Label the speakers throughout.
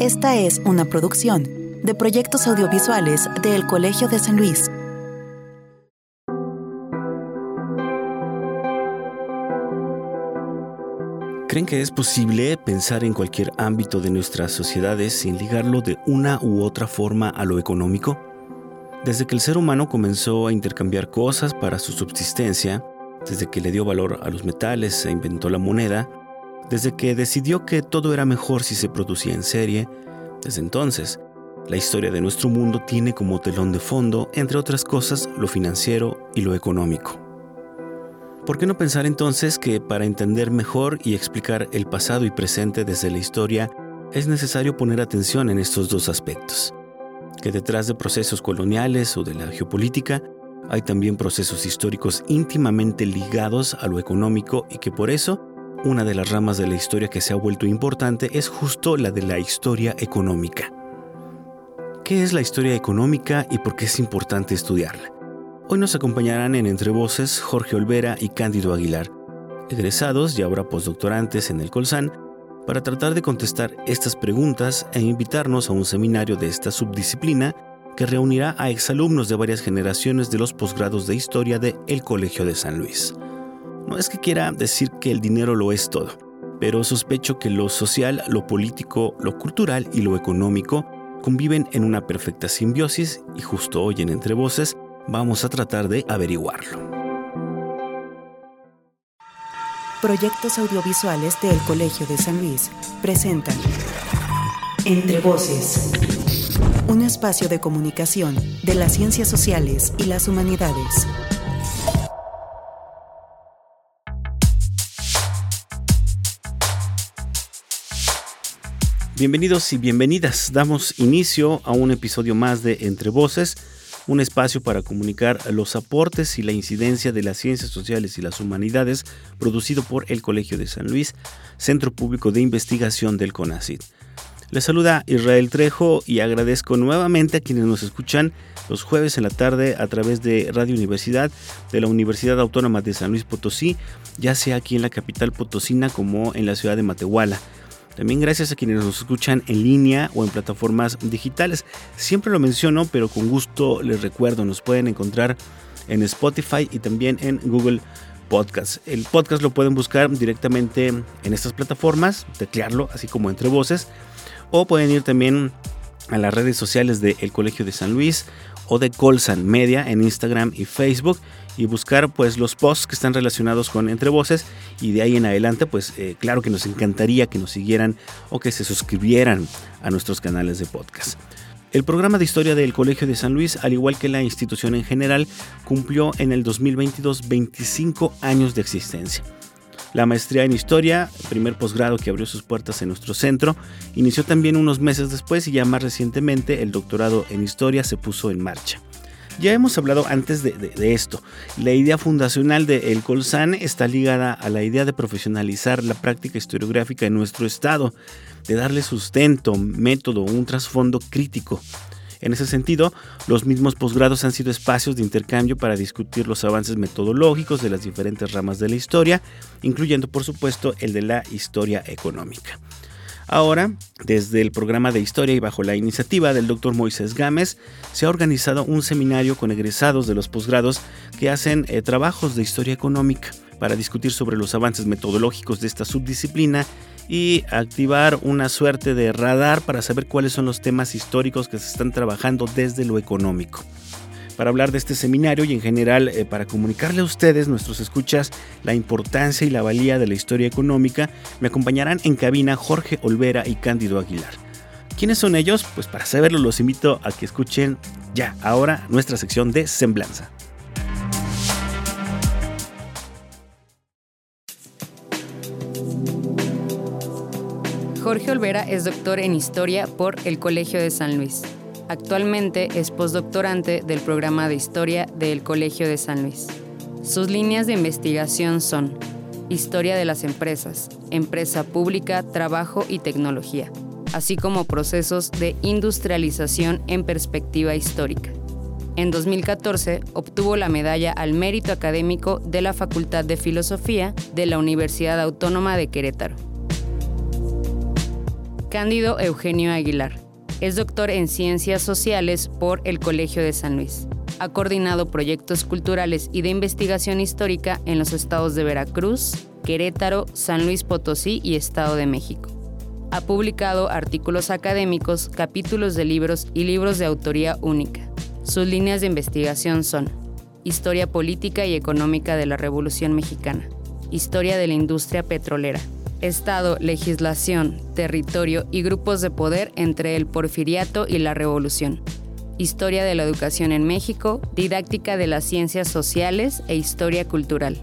Speaker 1: Esta es una producción de proyectos audiovisuales del Colegio de San Luis.
Speaker 2: ¿Creen que es posible pensar en cualquier ámbito de nuestras sociedades sin ligarlo de una u otra forma a lo económico? Desde que el ser humano comenzó a intercambiar cosas para su subsistencia, desde que le dio valor a los metales e inventó la moneda, desde que decidió que todo era mejor si se producía en serie, desde entonces, la historia de nuestro mundo tiene como telón de fondo, entre otras cosas, lo financiero y lo económico. ¿Por qué no pensar entonces que para entender mejor y explicar el pasado y presente desde la historia, es necesario poner atención en estos dos aspectos? Que detrás de procesos coloniales o de la geopolítica, hay también procesos históricos íntimamente ligados a lo económico y que por eso una de las ramas de la historia que se ha vuelto importante es justo la de la historia económica. ¿Qué es la historia económica y por qué es importante estudiarla? Hoy nos acompañarán en Entre Voces Jorge Olvera y Cándido Aguilar, egresados y ahora postdoctorantes en el Colsan, para tratar de contestar estas preguntas e invitarnos a un seminario de esta subdisciplina que reunirá a exalumnos de varias generaciones de los posgrados de historia de El Colegio de San Luis. No es que quiera decir que el dinero lo es todo, pero sospecho que lo social, lo político, lo cultural y lo económico conviven en una perfecta simbiosis y justo hoy en Entre Voces vamos a tratar de averiguarlo.
Speaker 1: Proyectos audiovisuales del Colegio de San Luis presentan Entre Voces, un espacio de comunicación de las ciencias sociales y las humanidades.
Speaker 2: Bienvenidos y bienvenidas. Damos inicio a un episodio más de Entre Voces, un espacio para comunicar los aportes y la incidencia de las ciencias sociales y las humanidades producido por el Colegio de San Luis, Centro Público de Investigación del CONACID. Les saluda Israel Trejo y agradezco nuevamente a quienes nos escuchan los jueves en la tarde a través de Radio Universidad de la Universidad Autónoma de San Luis Potosí, ya sea aquí en la capital potosina como en la ciudad de Matehuala. También gracias a quienes nos escuchan en línea o en plataformas digitales. Siempre lo menciono, pero con gusto les recuerdo, nos pueden encontrar en Spotify y también en Google Podcast. El podcast lo pueden buscar directamente en estas plataformas, teclearlo así como entre voces, o pueden ir también a las redes sociales del Colegio de San Luis o de Colsan Media en Instagram y Facebook y buscar pues los posts que están relacionados con Entre Voces y de ahí en adelante pues eh, claro que nos encantaría que nos siguieran o que se suscribieran a nuestros canales de podcast. El programa de historia del Colegio de San Luis, al igual que la institución en general, cumplió en el 2022 25 años de existencia. La maestría en historia, primer posgrado que abrió sus puertas en nuestro centro, inició también unos meses después y ya más recientemente el doctorado en historia se puso en marcha. Ya hemos hablado antes de, esto. La idea fundacional de El Colsan está ligada a la idea de profesionalizar la práctica historiográfica en nuestro estado, de darle sustento, método, un trasfondo crítico. En ese sentido, los mismos posgrados han sido espacios de intercambio para discutir los avances metodológicos de las diferentes ramas de la historia, incluyendo por supuesto el de la historia económica. Ahora, desde el programa de historia y bajo la iniciativa del doctor Moisés Gámez, se ha organizado un seminario con egresados de los posgrados que hacen eh, trabajos de historia económica para discutir sobre los avances metodológicos de esta subdisciplina y activar una suerte de radar para saber cuáles son los temas históricos que se están trabajando desde lo económico para hablar de este seminario y en general eh, para comunicarle a ustedes, nuestros escuchas, la importancia y la valía de la historia económica, me acompañarán en cabina Jorge Olvera y Cándido Aguilar. ¿Quiénes son ellos? Pues para saberlo los invito a que escuchen ya ahora nuestra sección de Semblanza.
Speaker 3: Jorge Olvera es doctor en Historia por el Colegio de San Luis. Actualmente es postdoctorante del programa de Historia del Colegio de San Luis. Sus líneas de investigación son Historia de las empresas, Empresa pública, Trabajo y Tecnología, así como procesos de industrialización en perspectiva histórica. En 2014 obtuvo la medalla al mérito académico de la Facultad de Filosofía de la Universidad Autónoma de Querétaro. Cándido Eugenio Aguilar. Es doctor en Ciencias Sociales por el Colegio de San Luis. Ha coordinado proyectos culturales y de investigación histórica en los estados de Veracruz, Querétaro, San Luis Potosí y Estado de México. Ha publicado artículos académicos, capítulos de libros y libros de autoría única. Sus líneas de investigación son Historia política y económica de la Revolución Mexicana, Historia de la industria petrolera, Estado, legislación, territorio y grupos de poder entre el porfiriato y la revolución. Historia de la educación en México, didáctica de las ciencias sociales e historia cultural.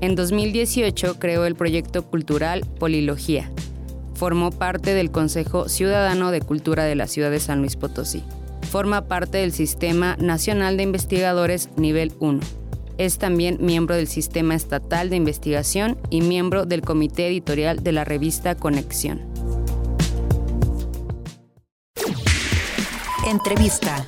Speaker 3: En 2018 creó el proyecto cultural Polilogía. Formó parte del Consejo Ciudadano de Cultura de la ciudad de San Luis Potosí. Forma parte del Sistema Nacional de Investigadores Nivel 1 es también miembro del Sistema Estatal de Investigación y miembro del Comité Editorial de la revista Conexión.
Speaker 1: Entrevista.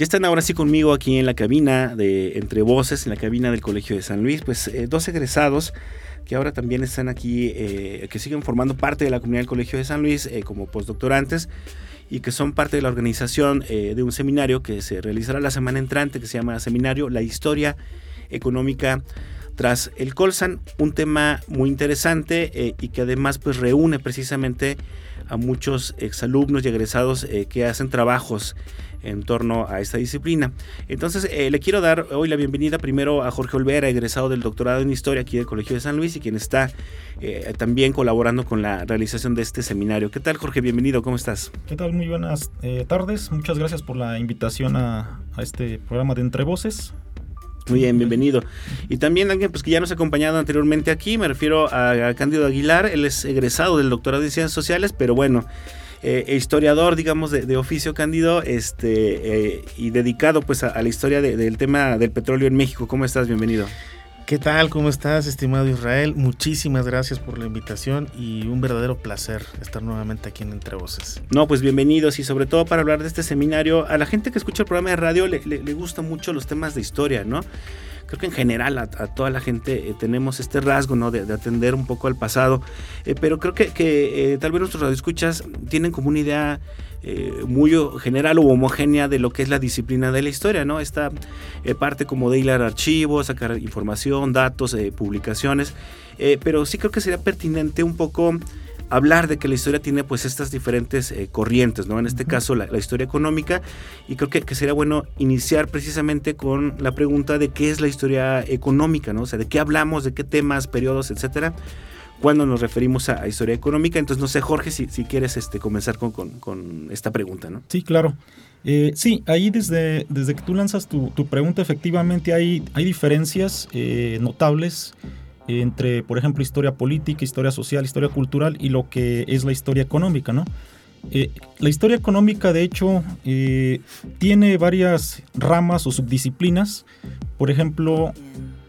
Speaker 2: Ya están ahora sí conmigo aquí en la cabina de Entre Voces, en la cabina del Colegio de San Luis, pues eh, dos egresados que ahora también están aquí, eh, que siguen formando parte de la comunidad del Colegio de San Luis eh, como postdoctorantes y que son parte de la organización de un seminario que se realizará la semana entrante que se llama Seminario La Historia Económica tras el Colsan, un tema muy interesante y que además pues reúne precisamente a muchos exalumnos y egresados que hacen trabajos en torno a esta disciplina. Entonces, eh, le quiero dar hoy la bienvenida primero a Jorge Olvera, egresado del doctorado en Historia aquí del Colegio de San Luis y quien está eh, también colaborando con la realización de este seminario. ¿Qué tal, Jorge? Bienvenido, ¿cómo estás?
Speaker 4: ¿Qué tal? Muy buenas eh, tardes. Muchas gracias por la invitación a, a este programa de Entre Voces.
Speaker 2: Muy bien, bienvenido. Y también alguien pues, que ya nos ha acompañado anteriormente aquí, me refiero a Cándido Aguilar, él es egresado del doctorado en Ciencias Sociales, pero bueno, eh, historiador, digamos, de, oficio cándido este, eh, y dedicado pues a, la historia del tema del petróleo en México. ¿Cómo estás? Bienvenido.
Speaker 5: ¿Qué tal? ¿Cómo estás, estimado Israel? Muchísimas gracias por la invitación y un verdadero placer estar nuevamente aquí en Entre Voces.
Speaker 2: No, pues bienvenidos y sobre todo para hablar de este seminario. A la gente que escucha el programa de radio le, le, le gustan mucho los temas de historia, ¿no? Creo que en general a, toda la gente eh, tenemos este rasgo ¿no? de, atender un poco al pasado, eh, pero creo que, que eh, tal vez nuestros radioescuchas tienen como una idea muy general o homogénea de lo que es la disciplina de la historia, ¿no? Esta parte como de hilar archivos, sacar información, datos, publicaciones, pero sí creo que sería pertinente un poco hablar de que la historia tiene pues estas diferentes eh, corrientes, ¿no? En este caso la, historia económica y creo que, sería bueno iniciar precisamente con la pregunta de qué es la historia económica, ¿no? O sea, de qué hablamos, de qué temas, periodos, etcétera, cuando nos referimos a, historia económica. Entonces, no sé, Jorge, si, si quieres este, comenzar con, con, esta pregunta, ¿no?
Speaker 4: Sí, claro. Eh, sí, ahí desde, desde que tú lanzas tu, tu pregunta, efectivamente hay, hay diferencias eh, notables entre, por ejemplo, historia política, historia social, historia cultural y lo que es la historia económica, ¿no? Eh, la historia económica, de hecho, eh, tiene varias ramas o subdisciplinas. Por ejemplo,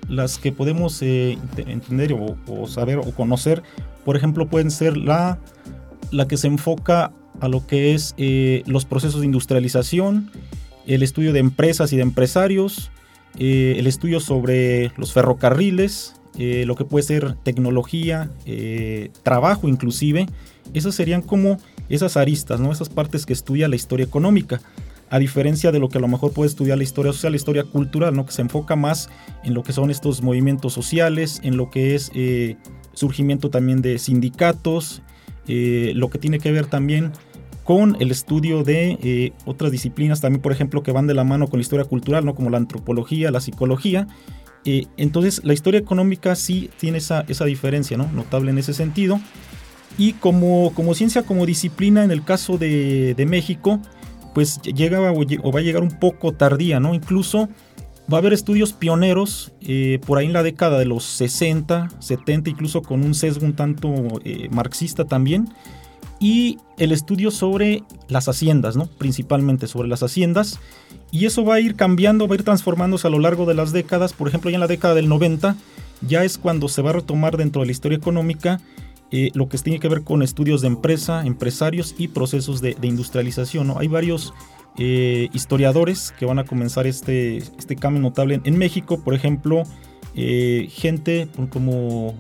Speaker 4: las que podemos eh, entender o, saber o conocer, por ejemplo, pueden ser la, la que se enfoca a lo que es los procesos de industrialización, el estudio de empresas y de empresarios, el estudio sobre los ferrocarriles, eh, lo que puede ser tecnología, eh, trabajo inclusive, esas serían como esas aristas, ¿no? esas partes que estudia la historia económica, a diferencia de lo que a lo mejor puede estudiar la historia social, la historia cultural, ¿no? que se enfoca más en lo que son estos movimientos sociales, en lo que es eh, surgimiento también de sindicatos, lo que tiene que ver también con el estudio de otras disciplinas también, por ejemplo, que van de la mano con la historia cultural, ¿no? como la antropología, la psicología, entonces la historia económica sí tiene esa, esa diferencia, ¿no? Notable en ese sentido. Y como, como ciencia, como disciplina, en el caso de, de México, pues llega o, va a llegar un poco tardía, ¿no? Incluso va a haber estudios pioneros eh, por ahí en la década de los 60, 70, incluso con un sesgo un tanto eh, marxista también. Y el estudio sobre las haciendas, ¿no? Principalmente sobre las haciendas. Y eso va a ir cambiando, va a ir transformándose a lo largo de las décadas. Por ejemplo, ya en la década del 90 ya es cuando se va a retomar dentro de la historia económica eh, lo que tiene que ver con estudios de empresa, empresarios y procesos de, industrialización. ¿no? Hay varios eh, historiadores que van a comenzar este, este cambio notable en, México, por ejemplo, eh, gente como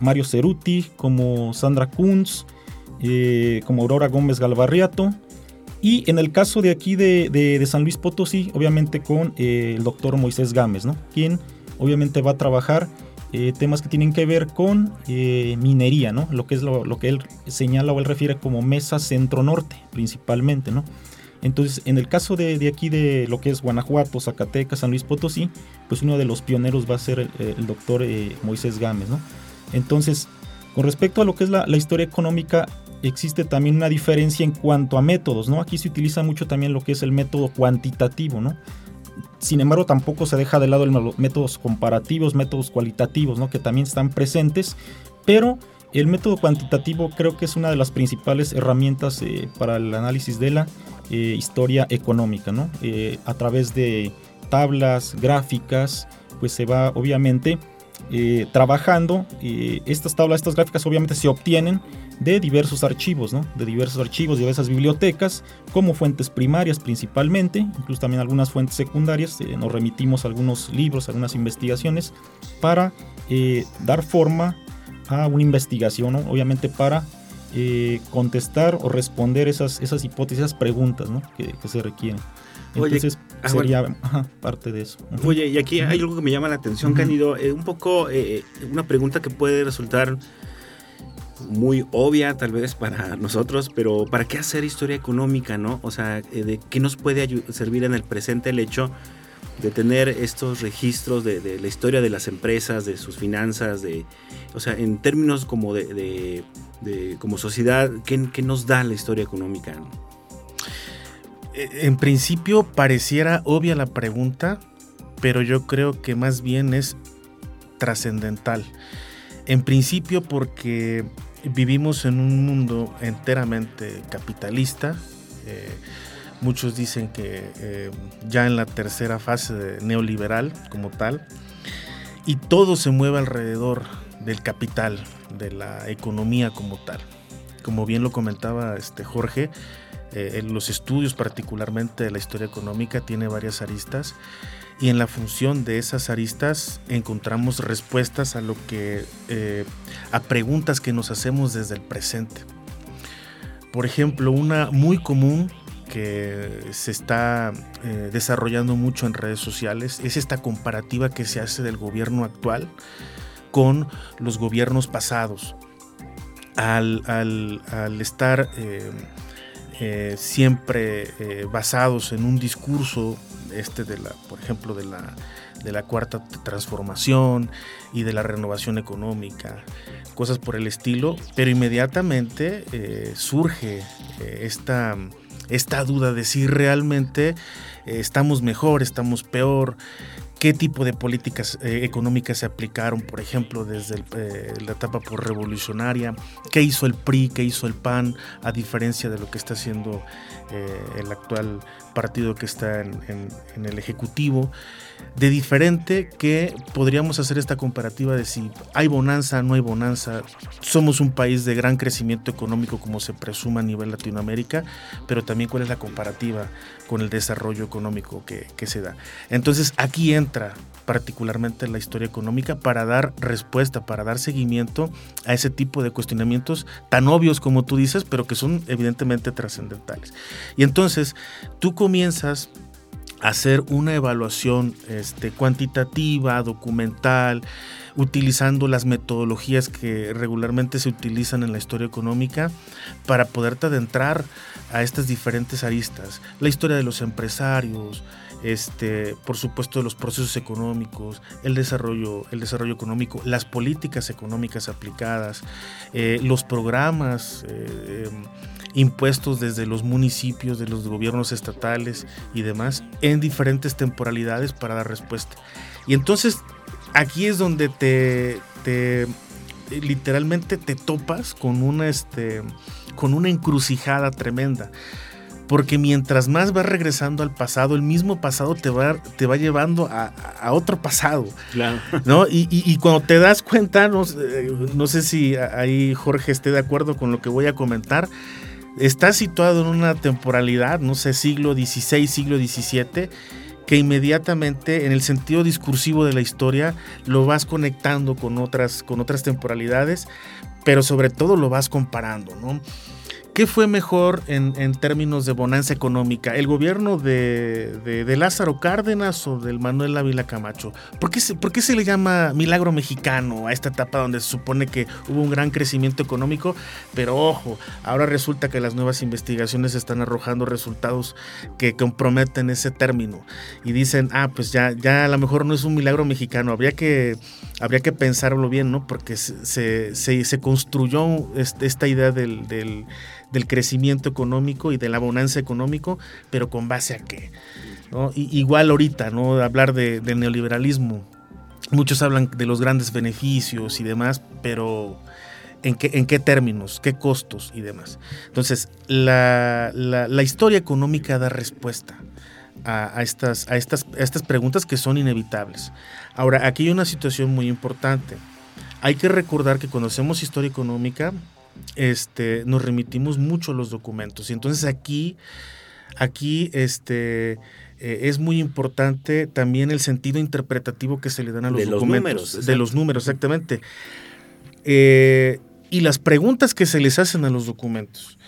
Speaker 4: Mario Ceruti, como Sandra Kunz, como Aurora Gómez Galvarriato, y en el caso de aquí de, San Luis Potosí, obviamente con el doctor Moisés Gámez, ¿no? quien obviamente va a trabajar eh, temas que tienen que ver con eh, minería, ¿no? Lo que es lo, que él señala o él refiere como mesa centro-norte, principalmente, ¿no? Entonces, en el caso de, aquí de lo que es Guanajuato, Zacatecas, San Luis Potosí, pues uno de los pioneros va a ser el, doctor eh, Moisés Gámez, ¿no? Entonces, con respecto a lo que es la, historia económica, existe también una diferencia en cuanto a métodos, ¿no? Aquí se utiliza mucho también lo que es el método cuantitativo, ¿no? Sin embargo, tampoco se deja de lado los métodos comparativos, métodos cualitativos, ¿no? que también están presentes, pero el método cuantitativo creo que es una de las principales herramientas eh, para el análisis de la eh, historia económica. ¿no? Eh, a través de tablas, gráficas, pues se va obviamente trabajando. estas tablas, estas gráficas obviamente se obtienen de diversos archivos, ¿no? de diversos archivos, de diversas bibliotecas, como fuentes primarias principalmente, incluso también algunas fuentes secundarias. Eh, nos remitimos a algunos libros, algunas investigaciones, para eh, dar forma a una investigación, obviamente para eh, contestar o responder esas, esas hipótesis, esas preguntas que, se requieren. Entonces ah, sería parte de eso.
Speaker 2: Oye, y aquí hay algo que me llama la atención, Candido, un poco una pregunta que puede resultar muy obvia tal vez para nosotros, pero ¿para qué hacer historia económica, no? O sea, eh, ¿de qué nos puede servir en el presente el hecho de tener estos registros de, la historia de las empresas, de sus finanzas, de, o sea, en términos como de, como sociedad, ¿qué, nos da la historia económica?
Speaker 5: Eh, en principio pareciera obvia la pregunta, pero yo creo que más bien es trascendental. En principio porque vivimos en un mundo enteramente capitalista. Eh, muchos dicen que eh, ya en la tercera fase neoliberal como tal. Y todo se mueve alrededor del capital, de la economía como tal. Como bien lo comentaba este Jorge, eh, en los estudios particularmente de la historia económica tiene varias aristas y en la función de esas aristas encontramos respuestas a lo que eh, a preguntas que nos hacemos desde el presente. Por ejemplo, una muy común que se está eh, desarrollando mucho en redes sociales es esta comparativa que se hace del gobierno actual con los gobiernos pasados. Al, estar eh, siempre basados en un discurso este de la, por ejemplo, de la, de la cuarta transformación y de la renovación económica, cosas por el estilo, pero inmediatamente eh, surge eh, esta, esta duda de si realmente eh, estamos mejor, estamos peor, qué tipo de políticas económicas se aplicaron, por ejemplo, desde la etapa por revolucionaria, qué hizo el PRI, qué hizo el PAN, a diferencia de lo que está haciendo el actual partido que está en, el Ejecutivo, de diferente que podríamos hacer esta comparativa de si hay bonanza, no hay bonanza. Somos un país de gran crecimiento económico como se presuma a nivel Latinoamérica, pero también cuál es la comparativa con el desarrollo económico que, que se da. Entonces aquí entra particularmente la historia económica, para dar respuesta, para dar seguimiento a ese tipo de cuestionamientos tan obvios como tú dices, pero que son evidentemente trascendentales. Y entonces tú comienzas hacer una evaluación este, cuantitativa, documental, utilizando las metodologías que regularmente se utilizan en la historia económica para poderte adentrar a estas diferentes aristas. La historia de los empresarios, este, por supuesto los procesos económicos, el desarrollo, el desarrollo económico, las políticas económicas aplicadas, eh, los programas eh, impuestos desde los municipios, de los gobiernos estatales y demás, en diferentes temporalidades para dar respuesta. Y entonces aquí es donde te, literalmente te topas con una, este, con una encrucijada tremenda porque mientras más vas regresando al pasado, el mismo pasado te va, te va llevando a, otro pasado.
Speaker 2: Claro.
Speaker 5: ¿no? Y, cuando te das cuenta, no, no, sé si ahí Jorge esté de acuerdo con lo que voy a comentar, está situado en una temporalidad, no sé, siglo XVI, siglo XVII, que inmediatamente en el sentido discursivo de la historia lo vas conectando con otras, con otras temporalidades, pero sobre todo lo vas comparando, ¿no? ¿Qué fue mejor en, términos de bonanza económica? ¿El gobierno de, Lázaro Cárdenas o del Manuel Ávila Camacho? ¿Por qué, ¿Por qué, se le llama milagro mexicano a esta etapa donde se supone que hubo un gran crecimiento económico? Pero ojo, ahora resulta que las nuevas investigaciones están arrojando resultados que comprometen ese término. Y dicen, ah, pues ya, ya a lo mejor no es un milagro mexicano, habría que, habría que pensarlo bien, ¿no? Porque se, se, construyó esta idea del crecimiento económico y de la bonanza económico, pero con base a qué. igual ahorita, ¿no? Hablar de, del neoliberalismo. Muchos hablan de los grandes beneficios y demás, pero ¿en qué, en qué términos, qué costos y demás? Entonces, la, historia económica da respuesta a, estas, a, estas, a estas preguntas que son inevitables. Ahora, aquí hay una situación muy importante. Hay que recordar que cuando hacemos historia económica, este, nos remitimos mucho a los documentos. Y entonces aquí, aquí este, eh, es muy importante también el sentido interpretativo que se le dan a los
Speaker 2: de
Speaker 5: documentos.
Speaker 2: Los números,
Speaker 5: de los números, exactamente. Eh, y las preguntas que se les hacen a los documentos.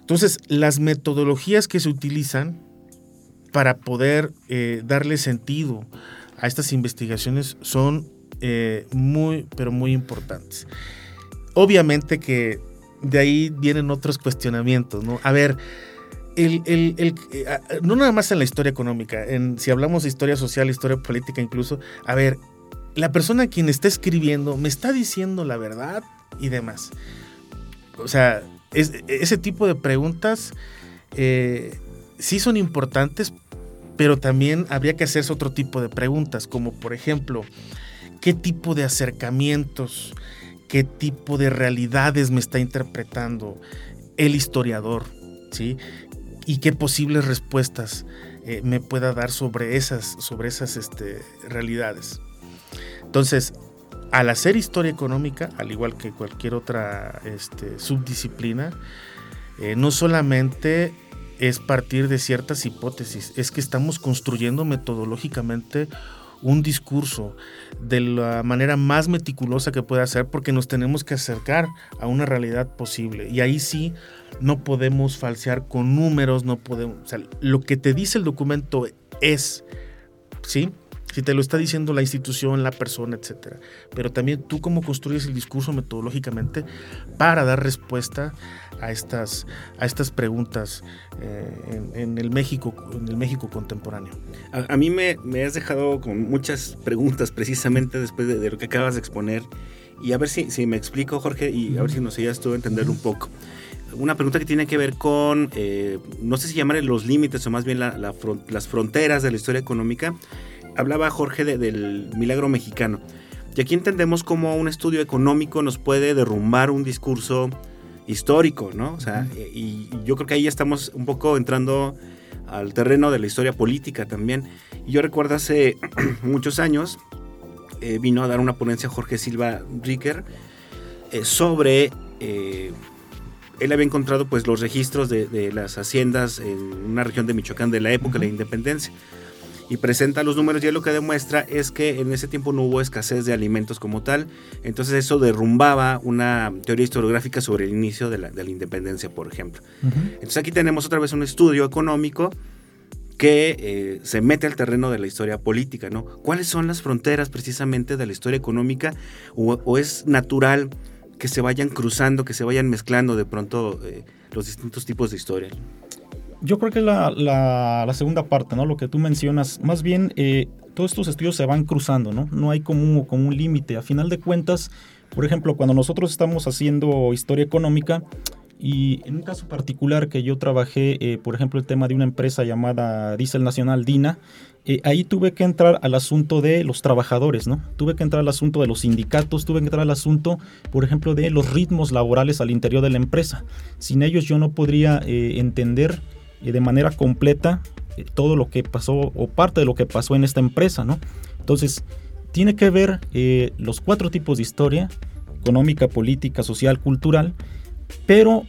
Speaker 5: Entonces, las metodologías que se utilizan para poder eh, darle sentido a estas investigaciones son muy, pero muy importantes. Obviamente que de ahí vienen otros cuestionamientos, ¿no? A ver, el, eh, no nada más en la historia económica, en, si hablamos de historia social, historia política incluso, a ver, la persona quien está escribiendo me está diciendo la verdad y demás. O sea, ese tipo de preguntas eh, sí son importantes, pero también habría que hacerse otro tipo de preguntas, como por ejemplo, ¿qué tipo de acercamientos qué tipo de realidades me está interpretando el historiador, ¿sí? Y qué posibles respuestas eh, me pueda dar sobre esas, sobre esas este, realidades. Entonces, al hacer historia económica, al igual que cualquier otra este, subdisciplina, eh, no solamente es partir de ciertas hipótesis, es que estamos construyendo metodológicamente un discurso de la manera más meticulosa que pueda ser porque nos tenemos que acercar a una realidad posible. Y ahí sí no podemos falsear con números, no podemos, o sea, lo que te dice el documento es, ¿sí? si te lo está diciendo la institución, la persona, etc. Pero también tú cómo construyes el discurso metodológicamente para dar respuesta a estas, a estas preguntas eh, en, el México, en el México contemporáneo.
Speaker 2: A, mí me, has dejado con muchas preguntas precisamente después de, lo que acabas de exponer. Y a ver si, si me explico, Jorge, y a ver si nos ayudas tú a entender un poco una pregunta que tiene que ver con, eh, no sé si llamar los límites o más bien las fronteras de la historia económica hablaba Jorge del milagro mexicano. Y aquí entendemos cómo un estudio económico nos puede derrumbar un discurso histórico, ¿no? O sea, y, yo creo que ahí ya estamos un poco entrando al terreno de la historia política también. Y yo recuerdo hace muchos años, eh, vino a dar una ponencia Jorge Silva Ricker eh, sobre... Eh, él había encontrado pues los registros de, las haciendas en una región de Michoacán de la época de la independencia y presenta los números y lo que demuestra es que en ese tiempo no hubo escasez de alimentos como tal, entonces eso derrumbaba una teoría historiográfica sobre el inicio de la, independencia, por ejemplo. Entonces aquí tenemos otra vez un estudio económico que eh, se mete al terreno de la historia política, ¿no? ¿Cuáles son las fronteras precisamente de la historia económica o, es natural que se vayan cruzando, que se vayan mezclando de pronto eh, los distintos tipos de historia?
Speaker 4: Yo creo que la, segunda parte, ¿no? Lo que tú mencionas, más bien eh, todos estos estudios se van cruzando, ¿no? No hay como como un límite. A final de cuentas, por ejemplo, cuando nosotros estamos haciendo historia económica, y en un caso particular que yo trabajé, eh, por ejemplo, el tema de una empresa llamada Diesel Nacional DINA, eh, ahí tuve que entrar al asunto de los trabajadores, ¿no? Tuve que entrar al asunto de los sindicatos, tuve que entrar al asunto, por ejemplo, de los ritmos laborales al interior de la empresa. Sin ellos yo no podría entender de manera completa todo lo que pasó o parte de lo que pasó en esta empresa, ¿no? Entonces, tiene que ver los cuatro tipos de historia, económica, política, social, cultural, pero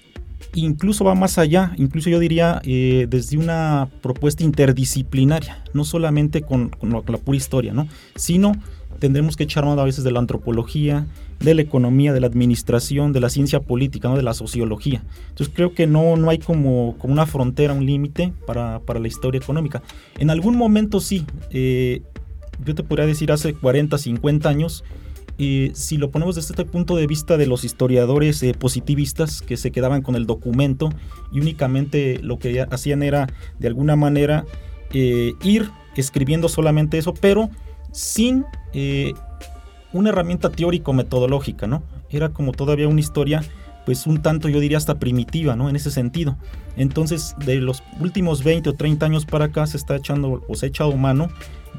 Speaker 4: incluso va más allá, incluso yo diría eh, desde una propuesta interdisciplinaria, no solamente con, la, pura historia, ¿no? sino tendremos que echar mano a veces de la antropología, de la economía, de la administración, de la ciencia política, ¿no? de la sociología. Entonces creo que no, no hay como, una frontera, un límite para, la historia económica. En algún momento sí, eh, yo te podría decir hace 40, 50 años, si lo ponemos desde este punto de vista de los historiadores eh, positivistas que se quedaban con el documento y únicamente lo que hacían era de alguna manera eh, ir escribiendo solamente eso, pero sin eh, una herramienta teórico-metodológica, ¿no? Era como todavía una historia pues un tanto yo diría hasta primitiva, ¿no? En ese sentido. Entonces, de los últimos 20 o 30 años para acá se está echando o se ha echado mano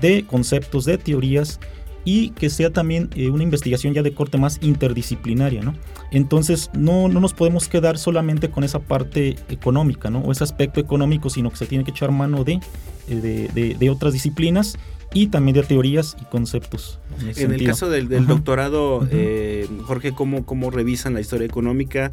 Speaker 4: de conceptos, de teorías y que sea también eh, una investigación ya de corte más interdisciplinaria, ¿no? Entonces no, no nos podemos quedar solamente con esa parte económica, ¿no? O ese aspecto económico, sino que se tiene que echar mano de, eh, de, de otras disciplinas y también de teorías y conceptos.
Speaker 2: En, el caso del, doctorado, eh, Jorge, ¿cómo, ¿cómo revisan la historia económica?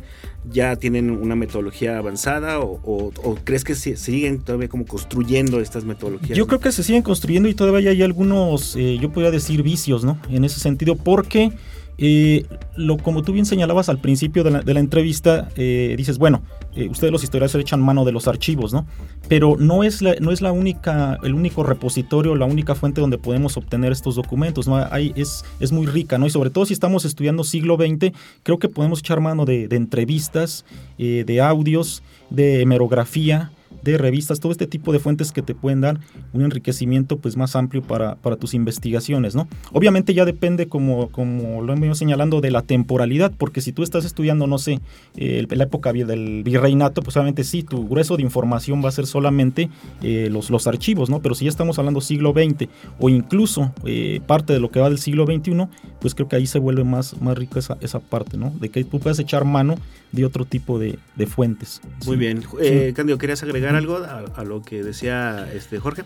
Speaker 2: ¿Ya tienen una metodología avanzada o, crees que se, siguen todavía como construyendo estas metodologías?
Speaker 4: Yo creo que se siguen construyendo y todavía hay algunos, eh, yo podría decir, vicios, ¿no? En ese sentido, porque eh, lo, como tú bien señalabas al principio de la, entrevista, eh, dices, bueno, eh, ustedes los historiadores echan mano de los archivos, ¿no? Pero no es, la, no es la única, el único repositorio, la única fuente donde podemos obtener estos documentos, ¿no? Es, es muy rica, ¿no? Y sobre todo si estamos estudiando siglo XX, creo que podemos echar mano de, de entrevistas, de audios, de hemerografía, de revistas, todo este tipo de fuentes que te pueden dar un enriquecimiento pues más amplio para, para tus investigaciones, ¿no? Obviamente ya depende, como, como lo hemos venido señalando, de la temporalidad, porque si tú estás estudiando, no sé, eh, la época del virreinato, pues obviamente sí, tu grueso de información va a ser solamente eh, los, los archivos, ¿no? Pero si ya estamos hablando siglo XX o incluso eh, parte de lo que va del siglo XXI, pues creo que ahí se vuelve más, más rico esa, esa parte, ¿no? De que tú puedes echar mano de otro tipo de, fuentes.
Speaker 2: Muy bien. Eh, Candio, ¿querías agregar algo a, lo que decía este Jorge?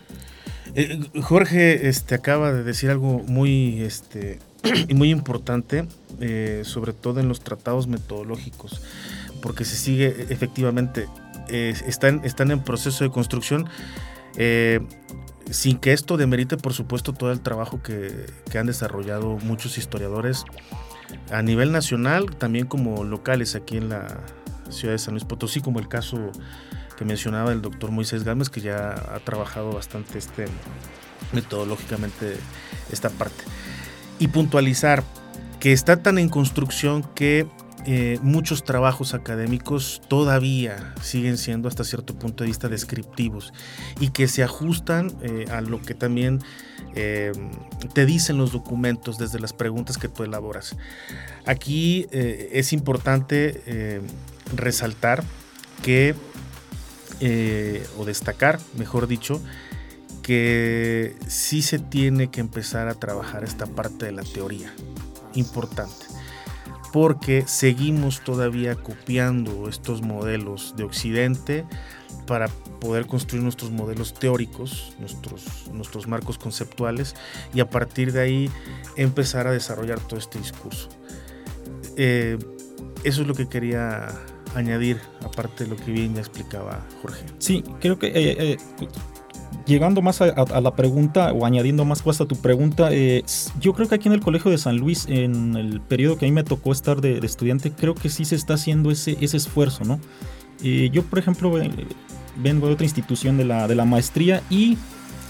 Speaker 5: Eh, Jorge este, acaba de decir algo muy, este, muy importante, eh, sobre todo en los tratados metodológicos, porque se sigue efectivamente, están, están en proceso de construcción sin que esto demerite, por supuesto, todo el trabajo que, que, han desarrollado muchos historiadores a nivel nacional, también como locales aquí en la ciudad de San Luis Potosí, como el caso que mencionaba el doctor Moisés Gámez, que ya ha trabajado bastante este, metodológicamente esta parte. Y puntualizar que está tan en construcción que eh, muchos trabajos académicos todavía siguen siendo hasta cierto punto de vista descriptivos y que se ajustan eh, a lo que también eh, te dicen los documentos desde las preguntas que tú elaboras. Aquí es importante resaltar que, o destacar, mejor dicho, que sí se tiene que empezar a trabajar esta parte de la teoría. Importante porque seguimos todavía copiando estos modelos de Occidente para poder construir nuestros modelos teóricos, nuestros, nuestros marcos conceptuales y a partir de ahí empezar a desarrollar todo este discurso. Eh, eso es lo que quería añadir, aparte de lo que bien ya explicaba Jorge.
Speaker 4: Sí, creo que eh, eh, llegando más a, la pregunta o añadiendo más cosas a tu pregunta, eh, yo creo que aquí en el Colegio de San Luis, en el periodo que a mí me tocó estar de, estudiante, creo que sí se está haciendo ese, ese esfuerzo, ¿no? Eh, yo, por ejemplo, vengo de otra institución de la, de la maestría y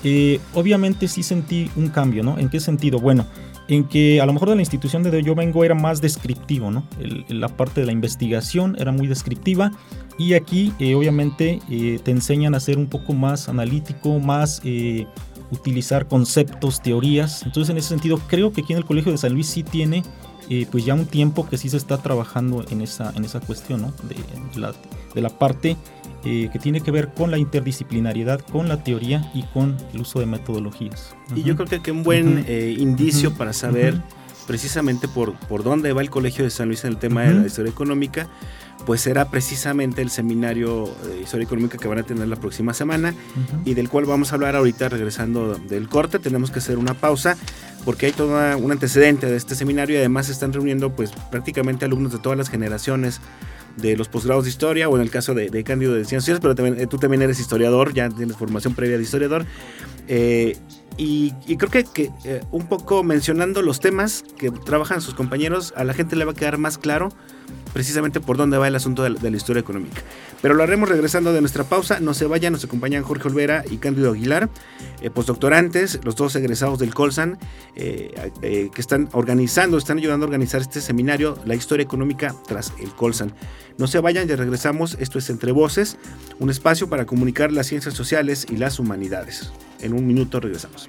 Speaker 4: eh, obviamente sí sentí un cambio, ¿no? ¿En qué sentido? Bueno, en que a lo mejor de la institución de donde yo vengo era más descriptivo, ¿no? la parte de la investigación era muy descriptiva y aquí eh, obviamente eh, te enseñan a ser un poco más analítico, más eh, utilizar conceptos, teorías. Entonces en ese sentido creo que aquí en el Colegio de San Luis sí tiene pues ya un tiempo que sí se está trabajando en esa, en esa cuestión, ¿no? De, la, de la parte que tiene que ver con la interdisciplinariedad, con la teoría y con el uso de metodologías.
Speaker 2: Y yo creo que, que un buen indicio para saber precisamente por, por dónde va el Colegio de San Luis en el tema de la historia económica, pues será precisamente el seminario de historia económica que van a tener la próxima semana y del cual vamos a hablar ahorita regresando del corte. Tenemos que hacer una pausa porque hay todo un antecedente de este seminario y además se están reuniendo pues prácticamente alumnos de todas las generaciones de los posgrados de historia o en el caso de, de Cándido de Ciencias, pero también, eh, tú también eres historiador, ya tienes formación previa de historiador. Eh, y, creo que, eh, un poco mencionando los temas que trabajan sus compañeros, a la gente le va a quedar más claro precisamente por dónde va el asunto de la, historia económica. Pero lo haremos regresando de nuestra pausa. No se vayan, nos acompañan Jorge Olvera y Cándido Aguilar, eh, postdoctorantes, los dos egresados del Colsan, que están organizando, están ayudando a organizar este seminario, la historia económica tras el Colsan. No se vayan, ya regresamos. Esto es Entre Voces, un espacio para comunicar las ciencias sociales y las humanidades. En un minuto regresamos.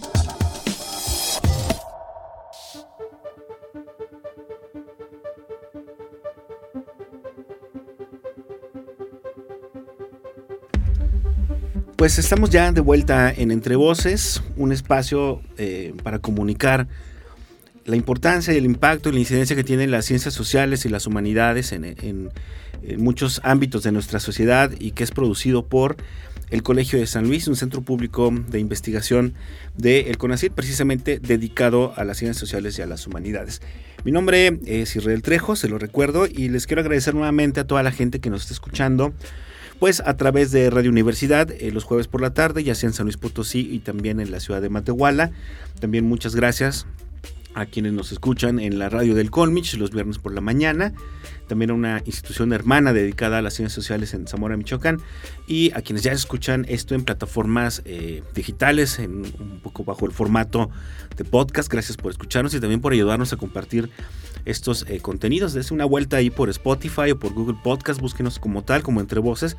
Speaker 2: Pues estamos ya de vuelta en Entre Voces, un espacio eh, para comunicar la importancia y el impacto y la incidencia que tienen las ciencias sociales y las humanidades en, muchos ámbitos de nuestra sociedad y que es producido por el Colegio de San Luis, un centro público de investigación del de CONACYT, precisamente dedicado a las ciencias sociales y a las humanidades. Mi nombre es Israel Trejo, se lo recuerdo, y les quiero agradecer nuevamente a toda la gente que nos está escuchando pues a través de Radio Universidad eh, los jueves por la tarde, ya sea en San Luis Potosí y también en la ciudad de Matehuala. También muchas gracias a quienes nos escuchan en la radio del Colmich los viernes por la mañana, también a una institución hermana dedicada a las ciencias sociales en Zamora, Michoacán, y a quienes ya escuchan esto en plataformas eh, digitales, en un poco bajo el formato de podcast. Gracias por escucharnos y también por ayudarnos a compartir estos eh, contenidos. Desde una vuelta ahí por Spotify o por Google Podcast, búsquenos como tal, como entre voces,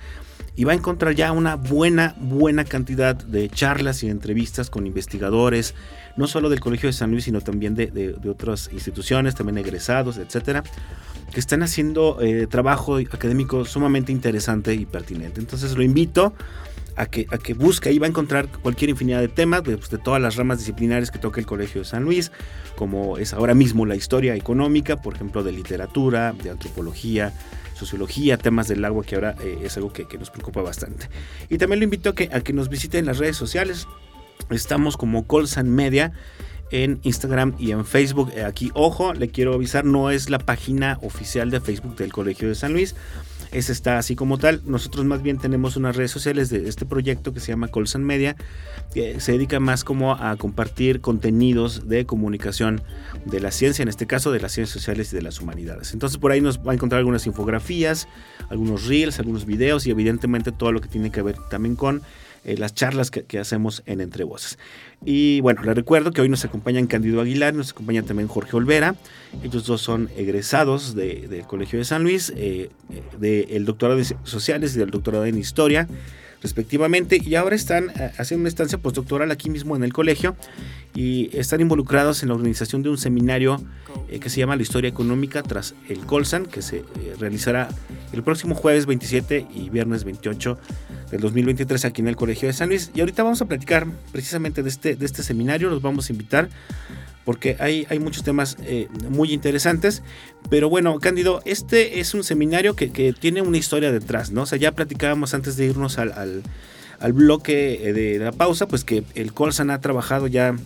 Speaker 2: y va a encontrar ya una buena, buena cantidad de charlas y entrevistas con investigadores, no solo del Colegio de San Luis, sino también de, otras instituciones, también egresados, etcétera, que están haciendo eh, trabajo académico sumamente interesante y pertinente. Entonces lo invito a que, a que busque, ahí va a encontrar cualquier infinidad de temas, de, pues, de, todas las ramas disciplinares que toca el Colegio de San Luis, como es ahora mismo la historia económica, por ejemplo, de literatura, de antropología, sociología, temas del agua, que ahora eh, es algo que, nos preocupa bastante. Y también lo invito a que, a que nos visiten en las redes sociales. Estamos como Colsan Media en Instagram y en Facebook. Eh, aquí, ojo, le quiero avisar, no es la página oficial de Facebook del Colegio de San Luis ese está así como tal. Nosotros más bien tenemos unas redes sociales de este proyecto que se llama Colsan Media, que se dedica más como a compartir contenidos de comunicación de la ciencia, en este caso de las ciencias sociales y de las humanidades. Entonces por ahí nos va a encontrar algunas infografías, algunos reels, algunos videos y evidentemente todo lo que tiene que ver también con eh, las charlas que, hacemos en Entre Voces. Y bueno, les recuerdo que hoy nos acompañan Cándido Aguilar, nos acompaña también Jorge Olvera. Ellos dos son egresados del Colegio de San Luis, eh, del doctorado en sociales y del doctorado en historia respectivamente, y ahora están eh, haciendo una estancia postdoctoral aquí mismo en el colegio y están involucrados en la organización de un seminario que se llama La Historia Económica tras el Colsan, que se realizará el próximo jueves 27 y viernes 28 del 2023 aquí en el Colegio de San Luis. Y ahorita vamos a platicar precisamente de este, de este seminario, los vamos a invitar porque hay, hay muchos temas eh, muy interesantes. Pero bueno, Cándido, este es un seminario que, tiene una historia detrás, ¿no? O sea, ya platicábamos antes de irnos al, al, bloque eh, de la pausa, pues que el Colsan ha trabajado ya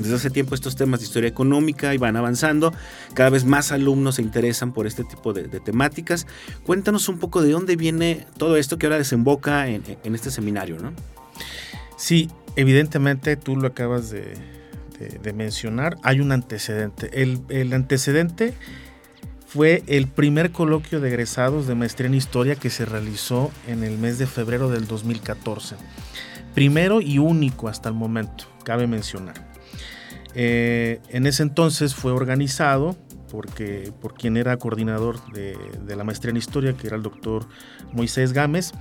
Speaker 2: desde hace tiempo estos temas de historia económica y van avanzando, cada vez más alumnos se interesan por este tipo de, temáticas. Cuéntanos un poco de dónde viene todo esto que ahora desemboca en, este seminario, ¿no?
Speaker 5: Sí, evidentemente tú lo acabas de, mencionar, hay un antecedente. El, el, antecedente fue el primer coloquio de egresados de maestría en historia que se realizó en el mes de febrero del 2014. Primero y único hasta el momento, cabe mencionar. Eh, en ese entonces fue organizado porque, por quien era coordinador de, de, la maestría en historia, que era el doctor Moisés Gámez,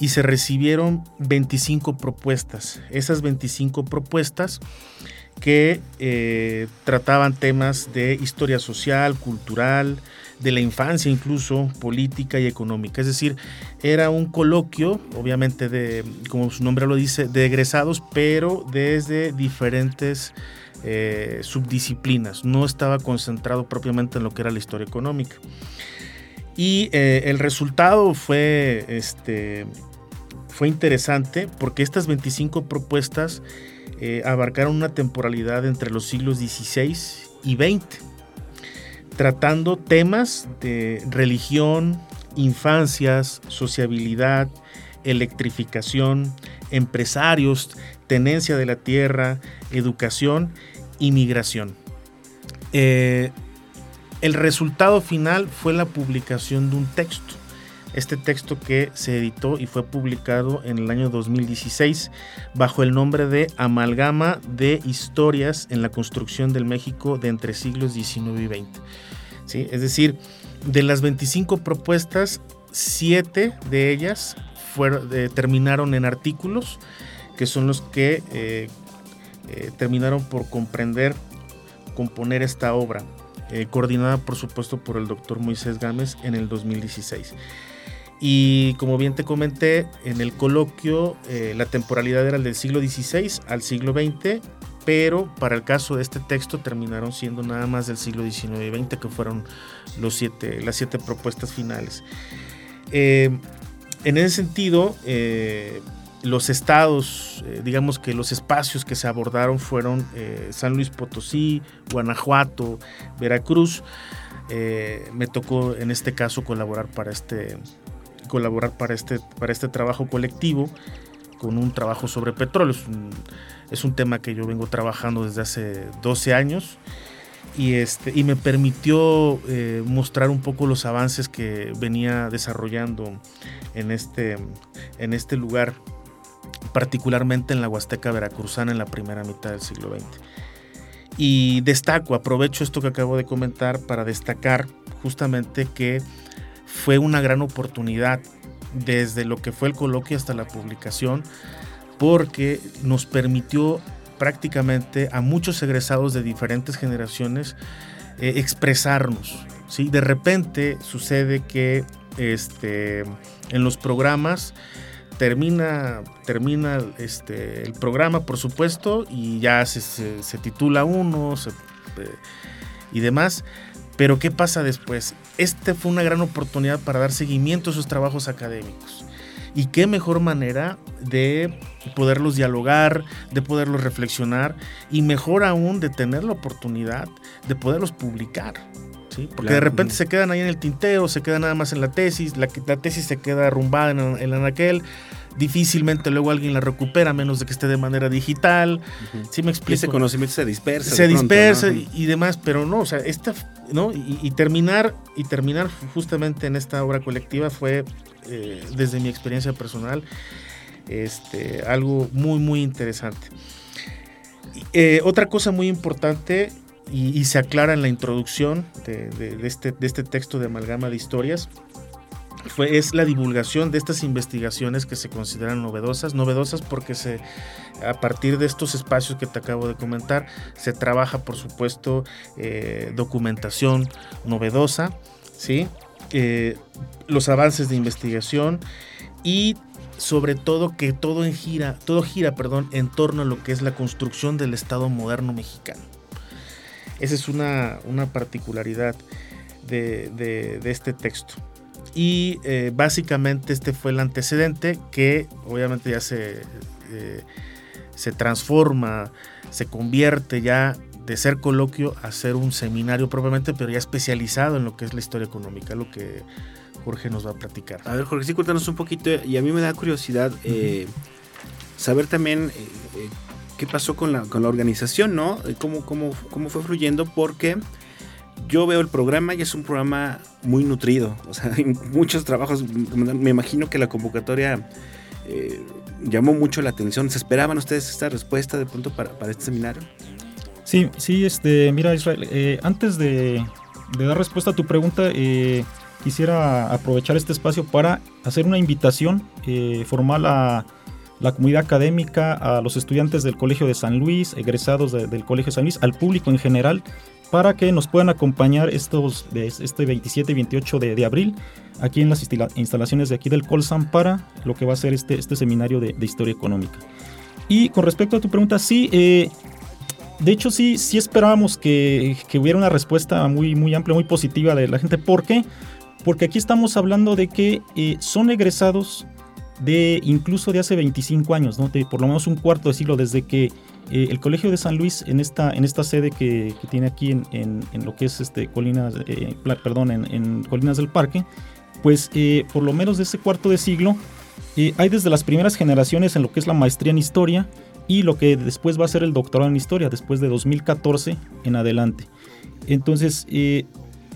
Speaker 5: y se recibieron 25 propuestas. Esas 25 propuestas que eh, trataban temas de historia social, cultural, de la infancia incluso, política y económica. Es decir, era un coloquio, obviamente de, como su nombre lo dice, de egresados, pero desde diferentes eh, subdisciplinas. No estaba concentrado propiamente en lo que era la historia económica. Y eh, el resultado fue, este, fue interesante porque estas 25 propuestas eh, abarcaron una temporalidad entre los siglos XVI y XX, tratando temas de religión, infancias, sociabilidad, electrificación, empresarios, tenencia de la tierra, educación y migración. Eh, el resultado final fue la publicación de un texto este texto que se editó y fue publicado en el año 2016 bajo el nombre de Amalgama de Historias en la Construcción del México de entre siglos XIX y XX. ¿Sí? Es decir, de las 25 propuestas, 7 de ellas fueron, eh, terminaron en artículos, que son los que eh, eh, terminaron por comprender, componer esta obra. coordinada por supuesto por el doctor Moisés Gámez en el 2016. Y como bien te comenté, en el coloquio eh, la temporalidad era del siglo XVI al siglo XX, pero para el caso de este texto terminaron siendo nada más del siglo XIX y XX, que fueron los siete, las siete propuestas finales. Eh, en ese sentido, eh, los estados, digamos que los espacios que se abordaron fueron San Luis Potosí, Guanajuato, Veracruz. me tocó en este caso colaborar para este, colaborar para este, para este trabajo colectivo con un trabajo sobre petróleo. Es un, tema que yo vengo trabajando desde hace 12 años y, este, y me permitió eh, mostrar un poco los avances que venía desarrollando en este, en este lugar, particularmente en la Huasteca Veracruzana en la primera mitad del siglo XX. Y destaco, aprovecho esto que acabo de comentar para destacar justamente que fue una gran oportunidad desde lo que fue el coloquio hasta la publicación, porque nos permitió prácticamente a muchos egresados de diferentes generaciones eh, expresarnos. ¿sí? De repente sucede que este, en los programas termina, termina este, el programa, por supuesto, y ya se, titula uno eh, y demás, pero ¿qué pasa después? Este fue una gran oportunidad para dar seguimiento a sus trabajos académicos. Y qué mejor manera de poderlos dialogar, de poderlos reflexionar y mejor aún de tener la oportunidad de poderlos publicar. ¿sí? Porque de repente se quedan ahí en el tintero, se quedan nada más en la tesis, la, la tesis se queda arrumbada en, en el anaquel difícilmente luego alguien la recupera, a menos de que esté de manera digital. ¿Sí me explico?
Speaker 2: ese conocimiento se dispersa.
Speaker 5: Se dispersa y, demás, pero no, o sea, esta, ¿no? Y, terminar, y terminar justamente en esta obra colectiva fue, eh, desde mi experiencia personal, este, algo muy, muy interesante. Eh, otra cosa muy importante, y, se aclara en la introducción de, este, de este texto de amalgama de historias, es la divulgación de estas investigaciones que se consideran novedosas, novedosas porque se, a partir de estos espacios que te acabo de comentar, se trabaja, por supuesto, eh, documentación novedosa, ¿sí? Eh, los avances de investigación y sobre todo que todo gira, todo gira, perdón, en torno a lo que es la construcción del Estado moderno mexicano. Esa es una, particularidad de este texto. Y eh, básicamente este fue el antecedente que obviamente ya se, eh, se transforma, se convierte ya de ser coloquio a ser un seminario propiamente, pero ya especializado en lo que es la historia económica, lo que Jorge nos va a platicar.
Speaker 2: A ver, Jorge, sí, cuéntanos un poquito, y a mí me da curiosidad eh, saber también qué pasó con la, con la organización, ¿no? ¿Cómo, cómo, cómo fue fluyendo, porque yo veo el programa y es un programa muy nutrido. O sea, hay muchos trabajos. Me imagino que la convocatoria eh, llamó mucho la atención. ¿Se esperaban ustedes esta respuesta de pronto para, este seminario?
Speaker 4: Sí, sí, este, mira Israel, eh, antes de, dar respuesta a tu pregunta, eh, quisiera aprovechar este espacio para hacer una invitación eh, formal a la comunidad académica, a los estudiantes del Colegio de San Luis, egresados del Colegio de San Luis, al público en general, para que nos puedan acompañar estos, este 27 y 28 de, abril aquí en las instalaciones de aquí del Colsan para lo que va a ser este, este seminario de, historia económica. Y con respecto a tu pregunta, sí, eh, de hecho sí, sí esperábamos que, que, hubiera una respuesta muy, muy amplia, muy positiva de la gente. ¿Por qué? Porque aquí estamos hablando de que eh, son egresados de incluso de hace 25 años, ¿no? de por lo menos un cuarto de siglo desde que eh, el Colegio de San Luis en esta, en esta sede que, tiene aquí en, en, lo que es este Colinas, eh, perdón, en, Colinas del Parque, pues eh, por lo menos de ese cuarto de siglo hay desde las primeras generaciones en lo que es la maestría en historia y lo que después va a ser el doctorado en historia, después de 2014 en adelante. Entonces,